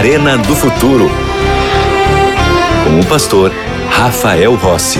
Arena do Futuro. Com o pastor Rafael Rossi.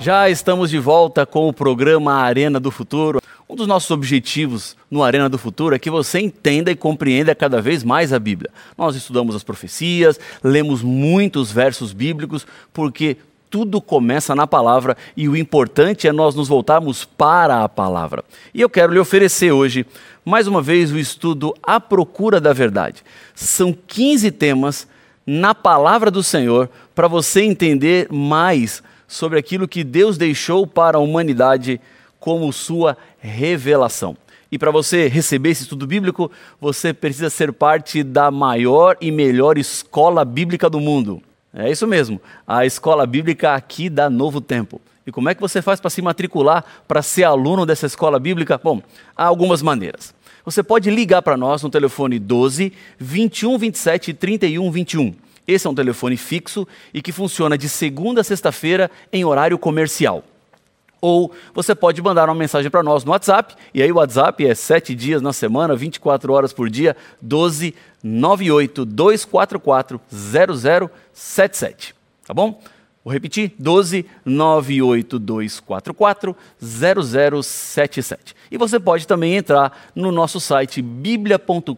Já estamos de volta com o programa Arena do Futuro. Um dos nossos objetivos no Arena do Futuro é que você entenda e compreenda cada vez mais a Bíblia. Nós estudamos as profecias, lemos muitos versos bíblicos, porque tudo começa na palavra e o importante é nós nos voltarmos para a palavra. E eu quero lhe oferecer hoje, mais uma vez, o estudo A Procura da Verdade. São 15 temas na palavra do Senhor para você entender mais sobre aquilo que Deus deixou para a humanidade como sua revelação. E para você receber esse estudo bíblico, você precisa ser parte da maior e melhor escola bíblica do mundo. É isso mesmo, a escola bíblica aqui da Novo Tempo. E como é que você faz para se matricular, para ser aluno dessa escola bíblica? Bom, há algumas maneiras. Você pode ligar para nós no telefone 12 21 27 31 21. Esse é um telefone fixo e que funciona de segunda a sexta-feira em horário comercial. Ou você pode mandar uma mensagem para nós no WhatsApp, e aí o WhatsApp é 7 dias na semana, 24 horas por dia, 12 98 244 0077. Tá bom? Vou repetir: 12 98244 0077. E você pode também entrar no nosso site biblia.com.br.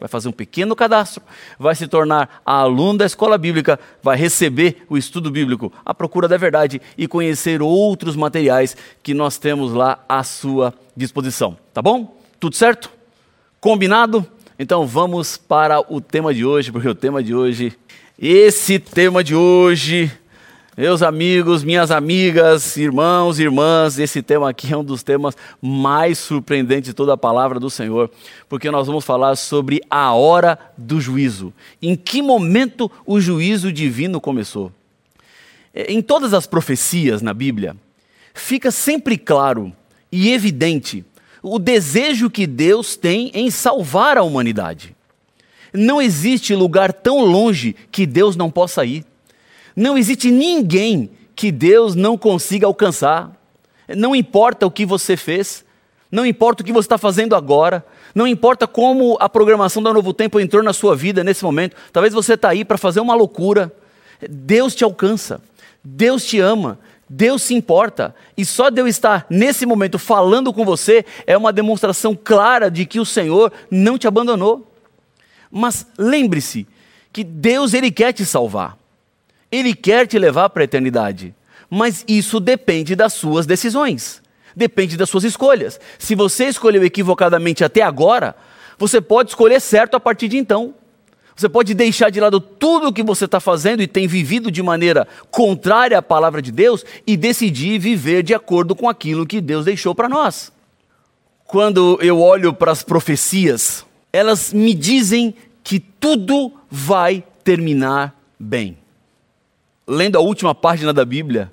Vai fazer um pequeno cadastro, vai se tornar aluno da escola bíblica, vai receber o estudo bíblico, a procura da verdade e conhecer outros materiais que nós temos lá à sua disposição. Tá bom? Tudo certo? Combinado? Então vamos para o tema de hoje, porque o tema de hoje, esse tema de hoje meus amigos, minhas amigas, irmãos irmãs, esse tema aqui é um dos temas mais surpreendentes de toda a palavra do Senhor, porque nós vamos falar sobre a hora do juízo. Em que momento o juízo divino começou? É, em todas as profecias na Bíblia, fica sempre claro e evidente o desejo que Deus tem em salvar a humanidade. Não existe lugar tão longe que Deus não possa ir. Não existe ninguém que Deus não consiga alcançar. Não importa o que você fez, não importa o que você está fazendo agora, não importa como a programação da Novo Tempo entrou na sua vida nesse momento. Talvez você está aí para fazer uma loucura. Deus te alcança, Deus te ama, Deus se importa. E só Deus estar nesse momento falando com você é uma demonstração clara de que o Senhor não te abandonou. Mas lembre-se que Deus ele quer te salvar. Ele quer te levar para a eternidade. Mas isso depende das suas decisões, depende das suas escolhas. Se você escolheu equivocadamente até agora, você pode escolher certo a partir de então. Você pode deixar de lado tudo o que você está fazendo e tem vivido de maneira contrária à palavra de Deus e decidir viver de acordo com aquilo que Deus deixou para nós. Quando eu olho para as profecias, elas me dizem que tudo vai terminar bem lendo a última página da Bíblia,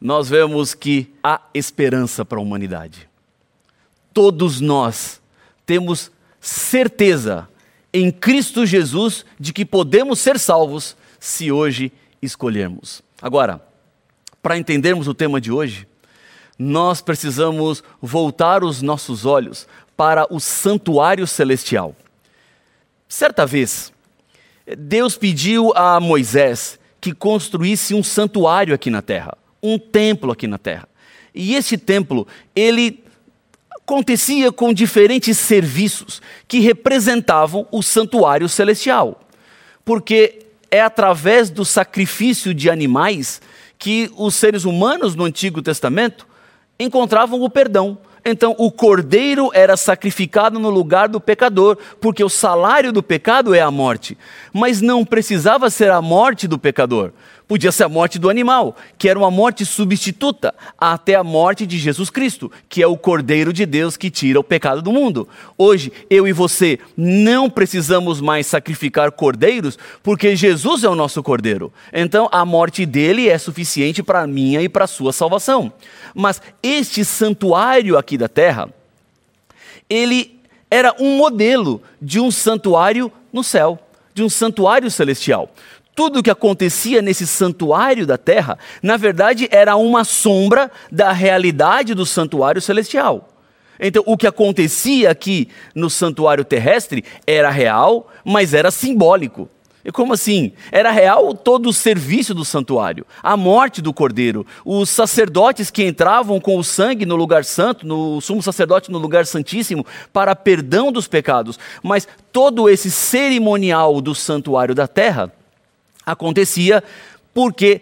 nós vemos que há esperança para a humanidade. Todos nós temos certeza em Cristo Jesus de que podemos ser salvos se hoje escolhermos. Agora, para entendermos o tema de hoje, nós precisamos voltar os nossos olhos para o santuário celestial. Certa vez, Deus pediu a Moisés que construísse um santuário aqui na terra, um templo aqui na terra. E esse templo, ele acontecia com diferentes serviços que representavam o santuário celestial. Porque é através do sacrifício de animais que os seres humanos no Antigo Testamento encontravam o perdão. Então, o cordeiro era sacrificado no lugar do pecador, porque o salário do pecado é a morte. Mas não precisava ser a morte do pecador. Podia ser a morte do animal, que era uma morte substituta, até a morte de Jesus Cristo, que é o Cordeiro de Deus que tira o pecado do mundo. Hoje, eu e você não precisamos mais sacrificar cordeiros, porque Jesus é o nosso cordeiro. Então, a morte dele é suficiente para a minha e para a sua salvação. Mas este santuário aqui da terra, ele era um modelo de um santuário no céu, de um santuário celestial tudo o que acontecia nesse santuário da terra, na verdade era uma sombra da realidade do santuário celestial. Então, o que acontecia aqui no santuário terrestre era real, mas era simbólico. E como assim? Era real todo o serviço do santuário, a morte do cordeiro, os sacerdotes que entravam com o sangue no lugar santo, no sumo sacerdote no lugar santíssimo, para perdão dos pecados. Mas todo esse cerimonial do santuário da terra acontecia porque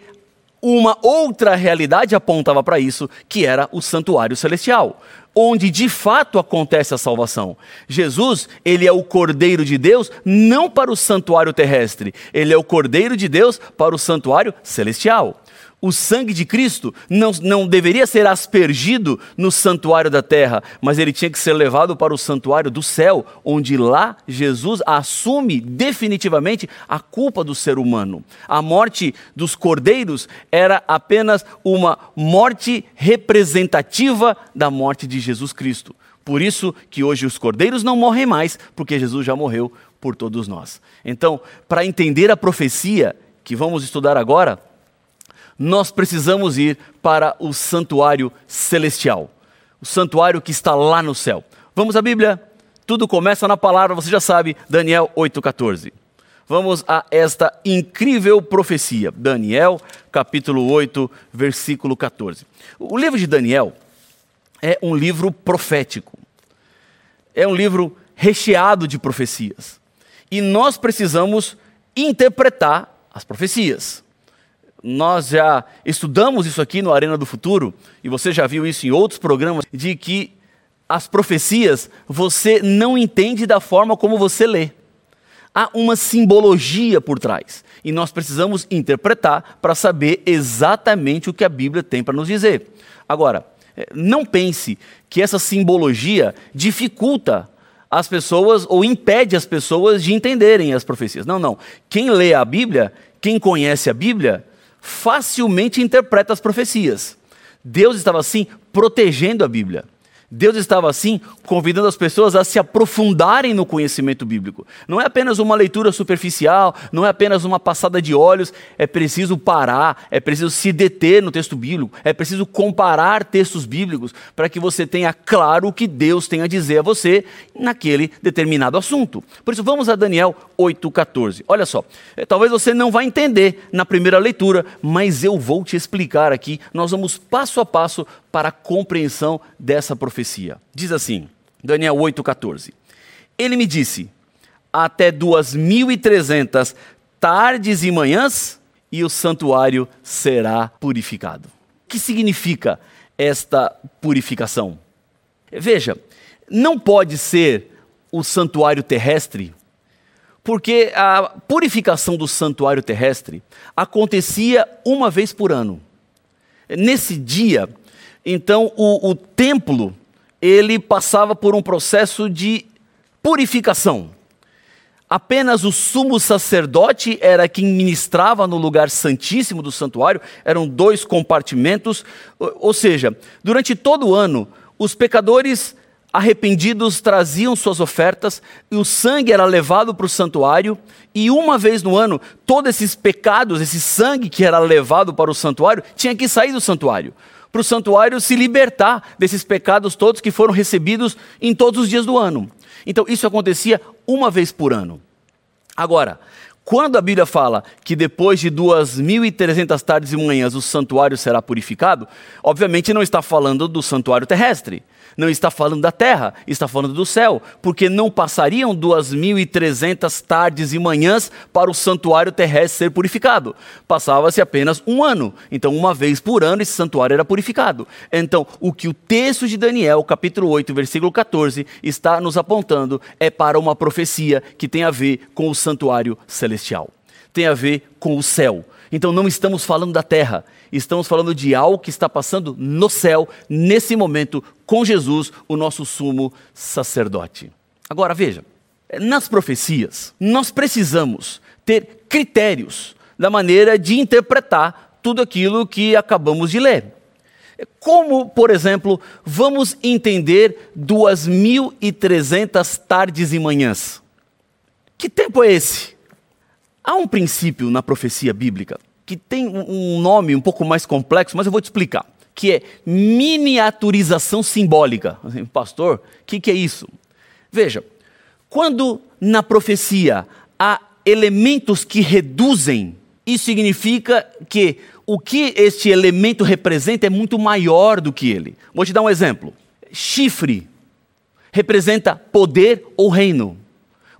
uma outra realidade apontava para isso, que era o santuário celestial, onde de fato acontece a salvação. Jesus, ele é o Cordeiro de Deus não para o santuário terrestre, ele é o Cordeiro de Deus para o santuário celestial o sangue de Cristo não, não deveria ser aspergido no santuário da terra, mas ele tinha que ser levado para o santuário do céu, onde lá Jesus assume definitivamente a culpa do ser humano. A morte dos cordeiros era apenas uma morte representativa da morte de Jesus Cristo. Por isso que hoje os cordeiros não morrem mais, porque Jesus já morreu por todos nós. Então, para entender a profecia que vamos estudar agora, nós precisamos ir para o santuário celestial, o santuário que está lá no céu. Vamos à Bíblia? Tudo começa na palavra, você já sabe, Daniel 8,14. Vamos a esta incrível profecia. Daniel, capítulo 8, versículo 14. O livro de Daniel é um livro profético. É um livro recheado de profecias. E nós precisamos interpretar as profecias. Nós já estudamos isso aqui no Arena do Futuro, e você já viu isso em outros programas, de que as profecias você não entende da forma como você lê. Há uma simbologia por trás. E nós precisamos interpretar para saber exatamente o que a Bíblia tem para nos dizer. Agora, eh, não pense que essa simbologia dificulta as pessoas ou impede as pessoas de entenderem as profecias. Não, não. Quem lê a Bíblia, quem conhece a Bíblia, facilmente interpreta as profecias. Deus estava assim protegendo a Bíblia. Deus estava assim convidando as pessoas a se aprofundarem no conhecimento bíblico. Não é apenas uma leitura superficial, não é apenas uma passada de olhos, é preciso parar, é preciso se deter no texto bíblico, é preciso comparar textos bíblicos para que você tenha claro o que Deus tem a dizer a você naquele determinado assunto. Por isso vamos a Daniel 8:14. Olha só, é, talvez você não vá entender na primeira leitura, mas eu vou te explicar aqui. Nós vamos passo a passo para a compreensão dessa profecia. Diz assim, Daniel 8,14: Ele me disse: Até duas mil e trezentas tardes e manhãs, e o santuário será purificado. O que significa esta purificação? Veja, não pode ser o santuário terrestre, porque a purificação do santuário terrestre acontecia uma vez por ano. Nesse dia, então, o, o templo, ele passava por um processo de purificação. Apenas o sumo sacerdote era quem ministrava no lugar santíssimo do santuário, eram dois compartimentos, ou seja, durante todo o ano, os pecadores arrependidos traziam suas ofertas, e o sangue era levado para o santuário, e uma vez no ano, todos esses pecados, esse sangue que era levado para o santuário, tinha que sair do santuário para o santuário se libertar desses pecados todos que foram recebidos em todos os dias do ano. Então, isso acontecia uma vez por ano. Agora, quando a Bíblia fala que depois de 2.300 tardes e manhãs o santuário será purificado, obviamente não está falando do santuário terrestre não está falando da terra, está falando do céu, porque não passariam 2.300 tardes e manhãs para o santuário terrestre ser purificado. Passava-se apenas um ano. Então, uma vez por ano, esse santuário era purificado. Então, o que o texto de Daniel, capítulo 8, versículo 14, está nos apontando é para uma profecia que tem a ver com o santuário celestial, tem a ver com o céu. Então, não estamos falando da terra, estamos falando de algo que está passando no céu, nesse momento, com Jesus, o nosso sumo sacerdote. Agora veja, nas profecias, nós precisamos ter critérios da maneira de interpretar tudo aquilo que acabamos de ler. Como, por exemplo, vamos entender 2.300 tardes e manhãs? Que tempo é esse? Há um princípio na profecia bíblica que tem um nome um pouco mais complexo, mas eu vou te explicar, que é miniaturização simbólica. Pastor, o que, que é isso? Veja, quando na profecia há elementos que reduzem, isso significa que o que este elemento representa é muito maior do que ele. Vou te dar um exemplo. Chifre representa poder ou reino.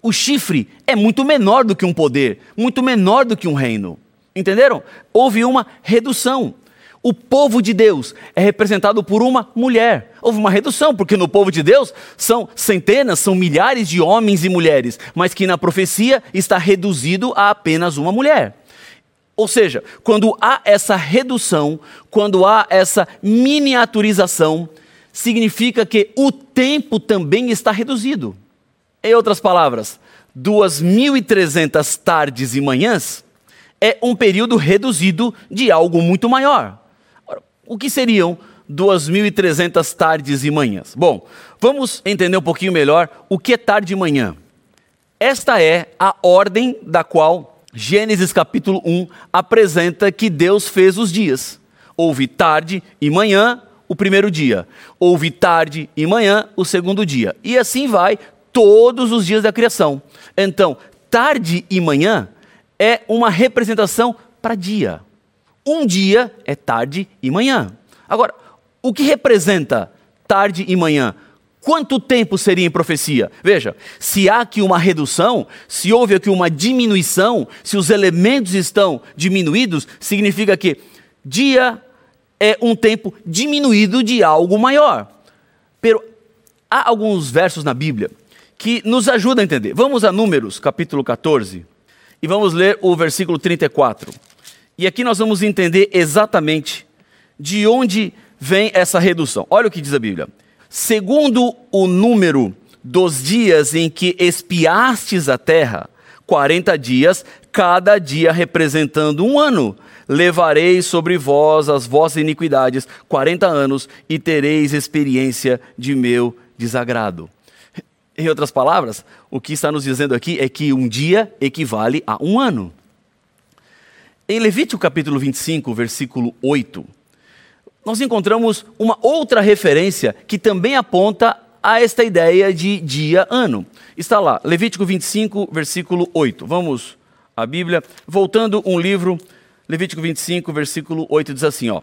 O chifre é muito menor do que um poder, muito menor do que um reino. Entenderam? Houve uma redução. O povo de Deus é representado por uma mulher. Houve uma redução, porque no povo de Deus são centenas, são milhares de homens e mulheres, mas que na profecia está reduzido a apenas uma mulher. Ou seja, quando há essa redução, quando há essa miniaturização, significa que o tempo também está reduzido. Em outras palavras, 2.300 tardes e manhãs é um período reduzido de algo muito maior. O que seriam 2.300 tardes e manhãs? Bom, vamos entender um pouquinho melhor o que é tarde e manhã. Esta é a ordem da qual Gênesis capítulo 1 apresenta que Deus fez os dias. Houve tarde e manhã, o primeiro dia. Houve tarde e manhã, o segundo dia. E assim vai todos os dias da criação. Então, tarde e manhã é uma representação para dia. Um dia é tarde e manhã. Agora, o que representa tarde e manhã? Quanto tempo seria em profecia? Veja, se há aqui uma redução, se houve aqui uma diminuição, se os elementos estão diminuídos, significa que dia é um tempo diminuído de algo maior. Pero há alguns versos na Bíblia que nos ajudam a entender. Vamos a Números, capítulo 14, e vamos ler o versículo 34. E aqui nós vamos entender exatamente de onde vem essa redução. Olha o que diz a Bíblia. Segundo o número dos dias em que espiastes a terra, 40 dias, cada dia representando um ano. Levarei sobre vós as vossas iniquidades 40 anos e tereis experiência de meu desagrado. Em outras palavras, o que está nos dizendo aqui é que um dia equivale a um ano. Em Levítico capítulo 25, versículo 8, nós encontramos uma outra referência que também aponta a esta ideia de dia-ano. Está lá, Levítico 25, versículo 8. Vamos à Bíblia. Voltando um livro, Levítico 25, versículo 8 diz assim: ó,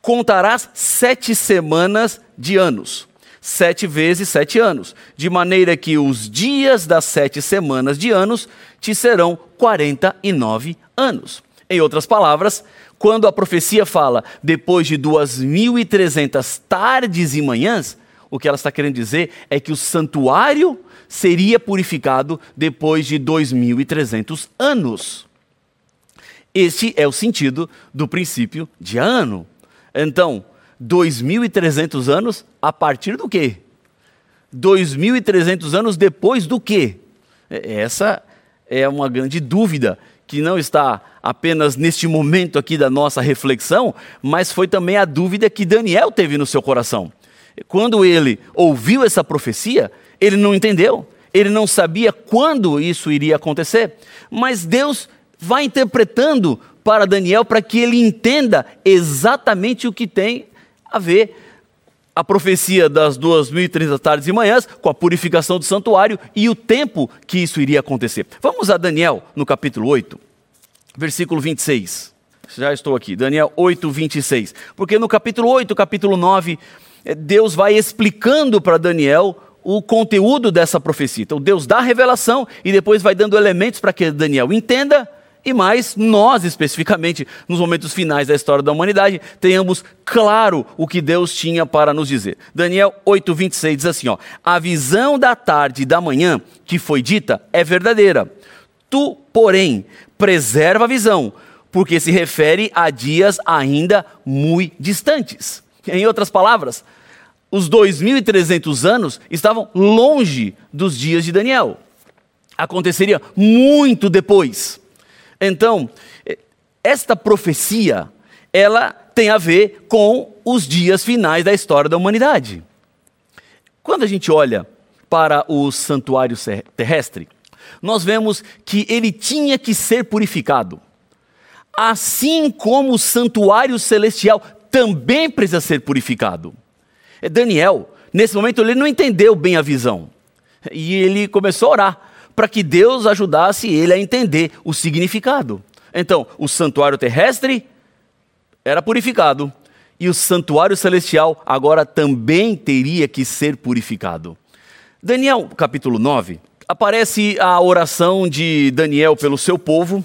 Contarás sete semanas de anos, sete vezes sete anos, de maneira que os dias das sete semanas de anos te serão quarenta e nove anos. Em outras palavras, quando a profecia fala depois de 2.300 tardes e manhãs, o que ela está querendo dizer é que o santuário seria purificado depois de 2.300 anos. Este é o sentido do princípio de ano. Então, 2.300 anos a partir do quê? 2.300 anos depois do quê? Essa é uma grande dúvida que não está apenas neste momento aqui da nossa reflexão, mas foi também a dúvida que Daniel teve no seu coração. Quando ele ouviu essa profecia, ele não entendeu, ele não sabia quando isso iria acontecer, mas Deus vai interpretando para Daniel para que ele entenda exatamente o que tem a ver a profecia das duas mil e trinta tardes e manhãs com a purificação do santuário e o tempo que isso iria acontecer. Vamos a Daniel no capítulo 8, versículo 26. Já estou aqui, Daniel 8, 26. Porque no capítulo 8, capítulo 9, eh, Deus vai explicando para Daniel o conteúdo dessa profecia. Então Deus dá a revelação e depois vai dando elementos para que Daniel entenda e mais nós, especificamente, nos momentos finais da história da humanidade, tenhamos claro o que Deus tinha para nos dizer. Daniel 8,26 diz assim: ó, A visão da tarde e da manhã que foi dita é verdadeira. Tu, porém, preserva a visão, porque se refere a dias ainda muito distantes. Em outras palavras, os 2.300 anos estavam longe dos dias de Daniel. Aconteceria muito depois. Então, esta profecia, ela tem a ver com os dias finais da história da humanidade. Quando a gente olha para o santuário terrestre, nós vemos que ele tinha que ser purificado. Assim como o santuário celestial também precisa ser purificado. É Daniel, nesse momento, ele não entendeu bem a visão. E ele começou a orar para que Deus ajudasse ele a entender o significado. Então, o santuário terrestre era purificado e o santuário celestial agora também teria que ser purificado. Daniel, capítulo 9, aparece a oração de Daniel pelo seu povo,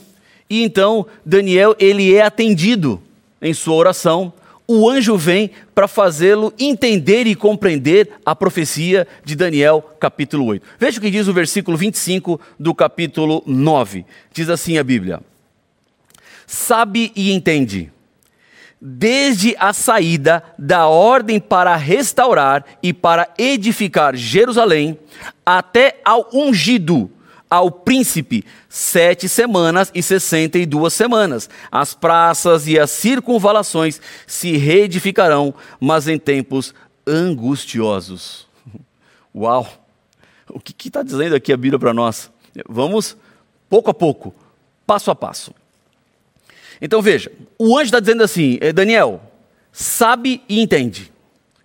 e então Daniel ele é atendido em sua oração. O anjo vem para fazê-lo entender e compreender a profecia de Daniel, capítulo 8. Veja o que diz o versículo 25 do capítulo 9. Diz assim a Bíblia: Sabe e entende desde a saída da ordem para restaurar e para edificar Jerusalém, até ao ungido, ao príncipe, sete semanas e sessenta e duas semanas. As praças e as circunvalações se reedificarão, mas em tempos angustiosos. Uau! O que está dizendo aqui a Bíblia para nós? Vamos pouco a pouco, passo a passo. Então veja, o anjo está dizendo assim: eh, Daniel, sabe e entende.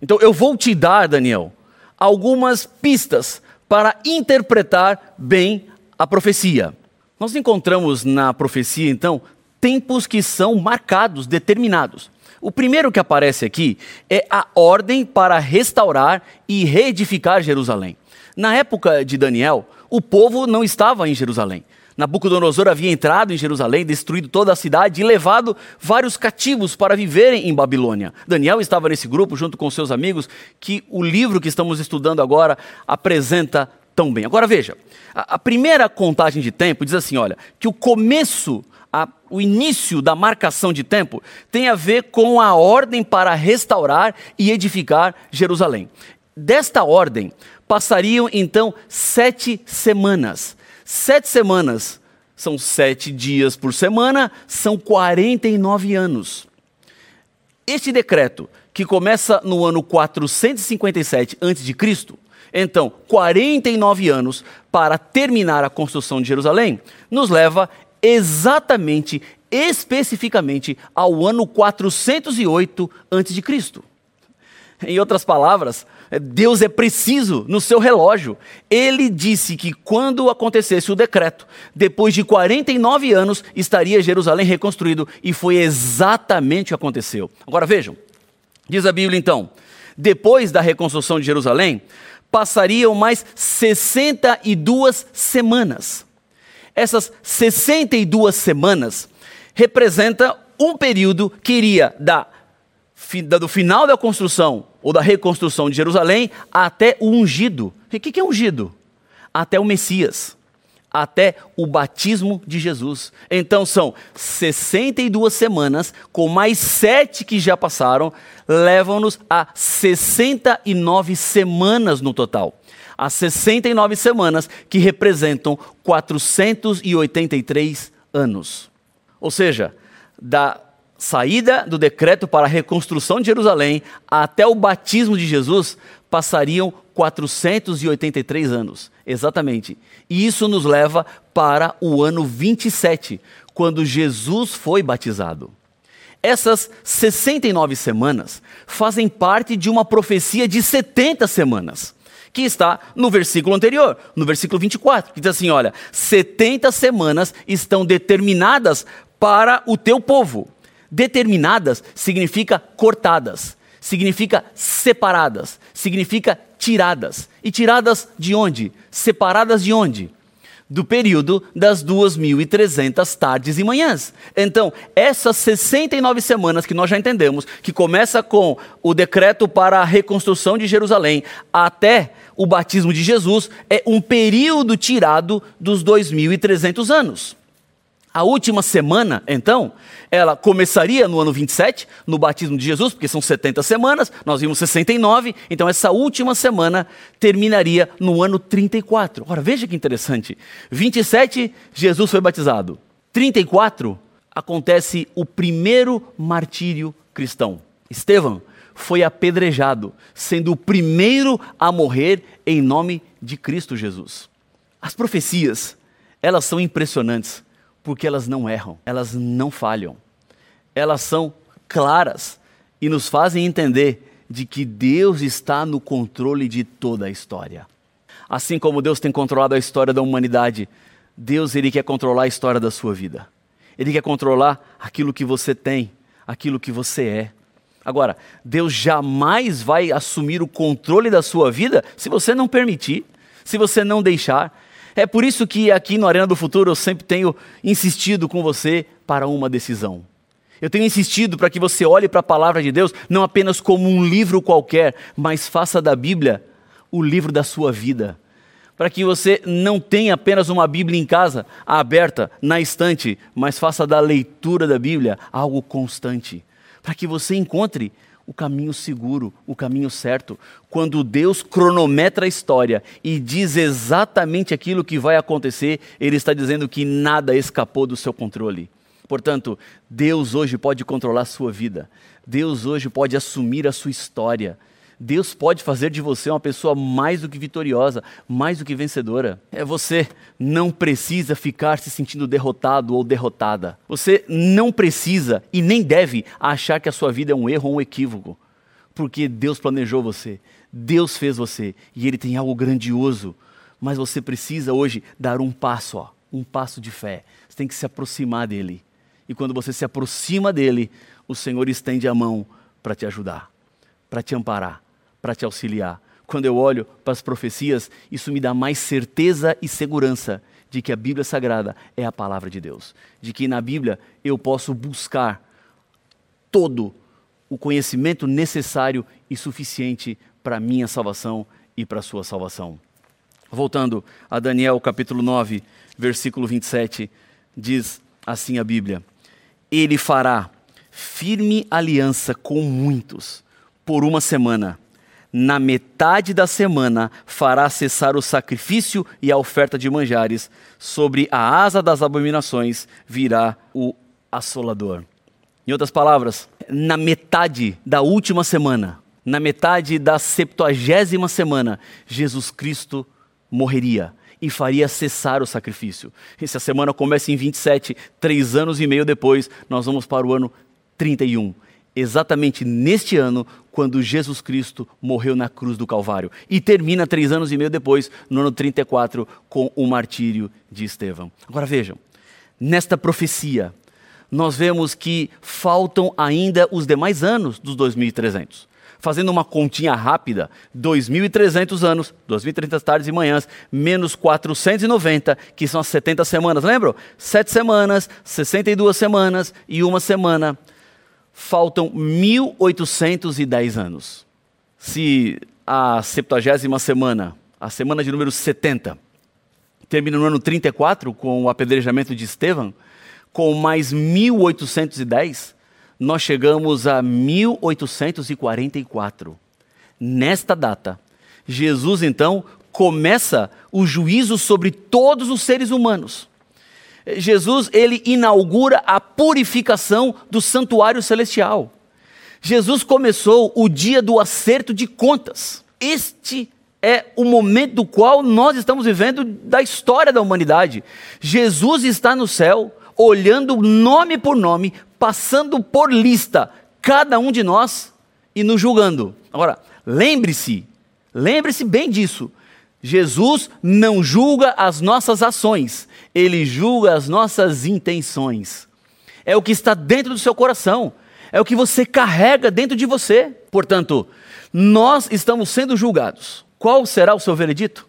Então eu vou te dar, Daniel, algumas pistas para interpretar bem a profecia. Nós encontramos na profecia, então, tempos que são marcados, determinados. O primeiro que aparece aqui é a ordem para restaurar e reedificar Jerusalém. Na época de Daniel, o povo não estava em Jerusalém. Nabucodonosor havia entrado em Jerusalém, destruído toda a cidade e levado vários cativos para viverem em Babilônia. Daniel estava nesse grupo junto com seus amigos, que o livro que estamos estudando agora apresenta tão bem. Agora veja, a, a primeira contagem de tempo diz assim: olha, que o começo a, o início da marcação de tempo tem a ver com a ordem para restaurar e edificar Jerusalém. Desta ordem passariam então sete semanas. Sete semanas são sete dias por semana, são 49 anos. Este decreto, que começa no ano 457 a.C., então 49 anos para terminar a construção de Jerusalém, nos leva exatamente, especificamente, ao ano 408 a.C. Em outras palavras, Deus é preciso no seu relógio. Ele disse que quando acontecesse o decreto, depois de 49 anos, estaria Jerusalém reconstruído, e foi exatamente o que aconteceu. Agora vejam, diz a Bíblia então: depois da reconstrução de Jerusalém, passariam mais 62 semanas. Essas 62 semanas representa um período que iria da, do final da construção ou da reconstrução de Jerusalém até o ungido. E o que é ungido? Até o Messias, até o batismo de Jesus. Então são 62 semanas, com mais sete que já passaram, levam-nos a 69 semanas no total. As 69 semanas que representam 483 anos. Ou seja, da saída do decreto para a reconstrução de Jerusalém até o batismo de Jesus passariam 483 anos, exatamente. E isso nos leva para o ano 27, quando Jesus foi batizado. Essas 69 semanas fazem parte de uma profecia de 70 semanas, que está no versículo anterior, no versículo 24, que diz assim: olha, 70 semanas estão determinadas para o teu povo Determinadas significa cortadas, significa separadas, significa tiradas. E tiradas de onde? Separadas de onde? Do período das 2.300 tardes e manhãs. Então, essas 69 semanas que nós já entendemos, que começa com o decreto para a reconstrução de Jerusalém até o batismo de Jesus, é um período tirado dos 2.300 anos. A última semana, então, ela começaria no ano 27, no batismo de Jesus, porque são 70 semanas, nós vimos 69, então essa última semana terminaria no ano 34. Ora, veja que interessante. 27, Jesus foi batizado. 34, acontece o primeiro martírio cristão. Estevão foi apedrejado, sendo o primeiro a morrer em nome de Cristo Jesus. As profecias elas são impressionantes porque elas não erram, elas não falham. Elas são claras e nos fazem entender de que Deus está no controle de toda a história. Assim como Deus tem controlado a história da humanidade, Deus ele quer controlar a história da sua vida. Ele quer controlar aquilo que você tem, aquilo que você é. Agora, Deus jamais vai assumir o controle da sua vida se você não permitir, se você não deixar. É por isso que aqui no Arena do Futuro eu sempre tenho insistido com você para uma decisão. Eu tenho insistido para que você olhe para a palavra de Deus não apenas como um livro qualquer, mas faça da Bíblia o livro da sua vida. Para que você não tenha apenas uma Bíblia em casa, aberta, na estante, mas faça da leitura da Bíblia algo constante. Para que você encontre o caminho seguro, o caminho certo. Quando Deus cronometra a história e diz exatamente aquilo que vai acontecer, Ele está dizendo que nada escapou do seu controle. Portanto, Deus hoje pode controlar a sua vida. Deus hoje pode assumir a sua história. Deus pode fazer de você uma pessoa mais do que vitoriosa, mais do que vencedora. É você não precisa ficar se sentindo derrotado ou derrotada. Você não precisa e nem deve achar que a sua vida é um erro ou um equívoco, porque Deus planejou você, Deus fez você e Ele tem algo grandioso. Mas você precisa hoje dar um passo, ó, um passo de fé. Você tem que se aproximar dele. E quando você se aproxima dele, o Senhor estende a mão para te ajudar, para te amparar para te auxiliar. Quando eu olho para as profecias, isso me dá mais certeza e segurança de que a Bíblia Sagrada é a palavra de Deus. De que na Bíblia eu posso buscar todo o conhecimento necessário e suficiente para a minha salvação e para a sua salvação. Voltando a Daniel capítulo 9, versículo 27, diz assim a Bíblia: Ele fará firme aliança com muitos por uma semana na metade da semana fará cessar o sacrifício e a oferta de manjares, sobre a asa das abominações virá o assolador. Em outras palavras, na metade da última semana, na metade da septuagésima semana, Jesus Cristo morreria e faria cessar o sacrifício. E se a semana começa em 27, três anos e meio depois, nós vamos para o ano 31 exatamente neste ano, quando Jesus Cristo morreu na cruz do Calvário. E termina três anos e meio depois, no ano 34, com o martírio de Estevão. Agora vejam, nesta profecia, nós vemos que faltam ainda os demais anos dos 2300. Fazendo uma continha rápida, 2.300 anos, 2.300 tardes e manhãs, menos 490, que são as 70 semanas, lembram? Sete semanas, 62 semanas e uma semana faltam 1810 anos. Se a 70 semana, a semana de número 70, termina no ano 34 com o apedrejamento de Estevão, com mais 1810, nós chegamos a 1844. Nesta data, Jesus então começa o juízo sobre todos os seres humanos. Jesus ele inaugura a purificação do santuário celestial. Jesus começou o dia do acerto de contas. Este é o momento do qual nós estamos vivendo da história da humanidade. Jesus está no céu, olhando nome por nome, passando por lista cada um de nós e nos julgando. Agora, lembre-se, lembre-se bem disso. Jesus não julga as nossas ações, ele julga as nossas intenções. É o que está dentro do seu coração, é o que você carrega dentro de você. Portanto, nós estamos sendo julgados. Qual será o seu veredito?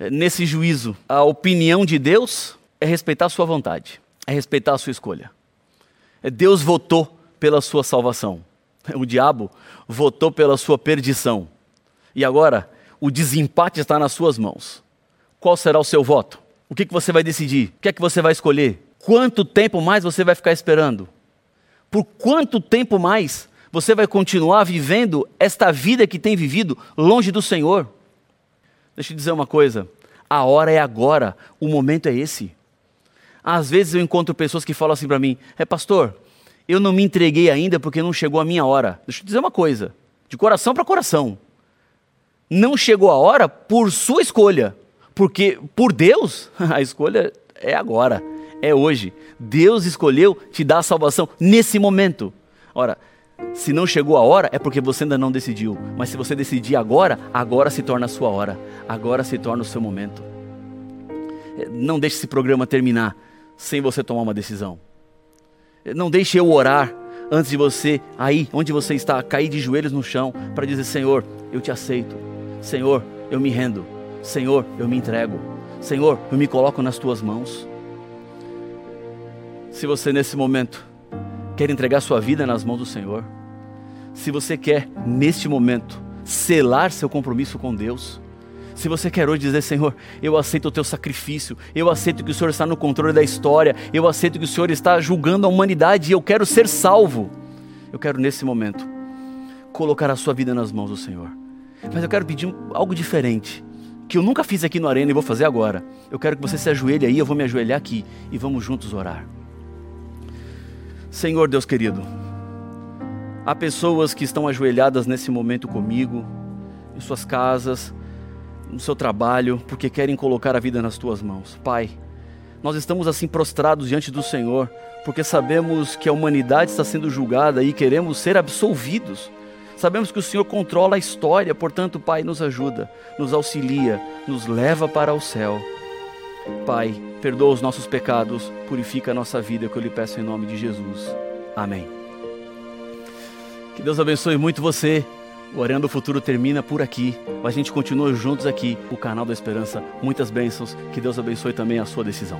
É, nesse juízo, a opinião de Deus é respeitar a sua vontade, é respeitar a sua escolha. É, Deus votou pela sua salvação, o diabo votou pela sua perdição. E agora, o desempate está nas suas mãos. Qual será o seu voto? O que, que você vai decidir? O que é que você vai escolher? Quanto tempo mais você vai ficar esperando? Por quanto tempo mais você vai continuar vivendo esta vida que tem vivido longe do Senhor? Deixa eu dizer uma coisa: a hora é agora, o momento é esse. Às vezes eu encontro pessoas que falam assim para mim: é pastor, eu não me entreguei ainda porque não chegou a minha hora. Deixa eu dizer uma coisa, de coração para coração não chegou a hora por sua escolha. Porque por Deus, a escolha é agora, é hoje. Deus escolheu te dar a salvação nesse momento. Ora, se não chegou a hora, é porque você ainda não decidiu. Mas se você decidir agora, agora se torna a sua hora. Agora se torna o seu momento. É, não deixe esse programa terminar sem você tomar uma decisão. É, não deixe eu orar antes de você, aí onde você está, cair de joelhos no chão para dizer: Senhor, eu te aceito. Senhor, eu me rendo. Senhor, eu me entrego. Senhor, eu me coloco nas tuas mãos. Se você nesse momento quer entregar sua vida nas mãos do Senhor, se você quer, neste momento, selar seu compromisso com Deus, se você quer hoje dizer, Senhor, eu aceito o teu sacrifício, eu aceito que o Senhor está no controle da história, eu aceito que o Senhor está julgando a humanidade e eu quero ser salvo, eu quero nesse momento colocar a sua vida nas mãos do Senhor. Mas eu quero pedir algo diferente, que eu nunca fiz aqui no Arena e vou fazer agora. Eu quero que você se ajoelhe aí, eu vou me ajoelhar aqui e vamos juntos orar. Senhor Deus querido, há pessoas que estão ajoelhadas nesse momento comigo, em suas casas, no seu trabalho, porque querem colocar a vida nas tuas mãos. Pai, nós estamos assim prostrados diante do Senhor, porque sabemos que a humanidade está sendo julgada e queremos ser absolvidos. Sabemos que o Senhor controla a história, portanto, Pai, nos ajuda, nos auxilia, nos leva para o céu. Pai, perdoa os nossos pecados, purifica a nossa vida, que eu lhe peço em nome de Jesus. Amém. Que Deus abençoe muito você. O Orando do Futuro termina por aqui, mas a gente continua juntos aqui, o canal da Esperança. Muitas bênçãos, que Deus abençoe também a sua decisão.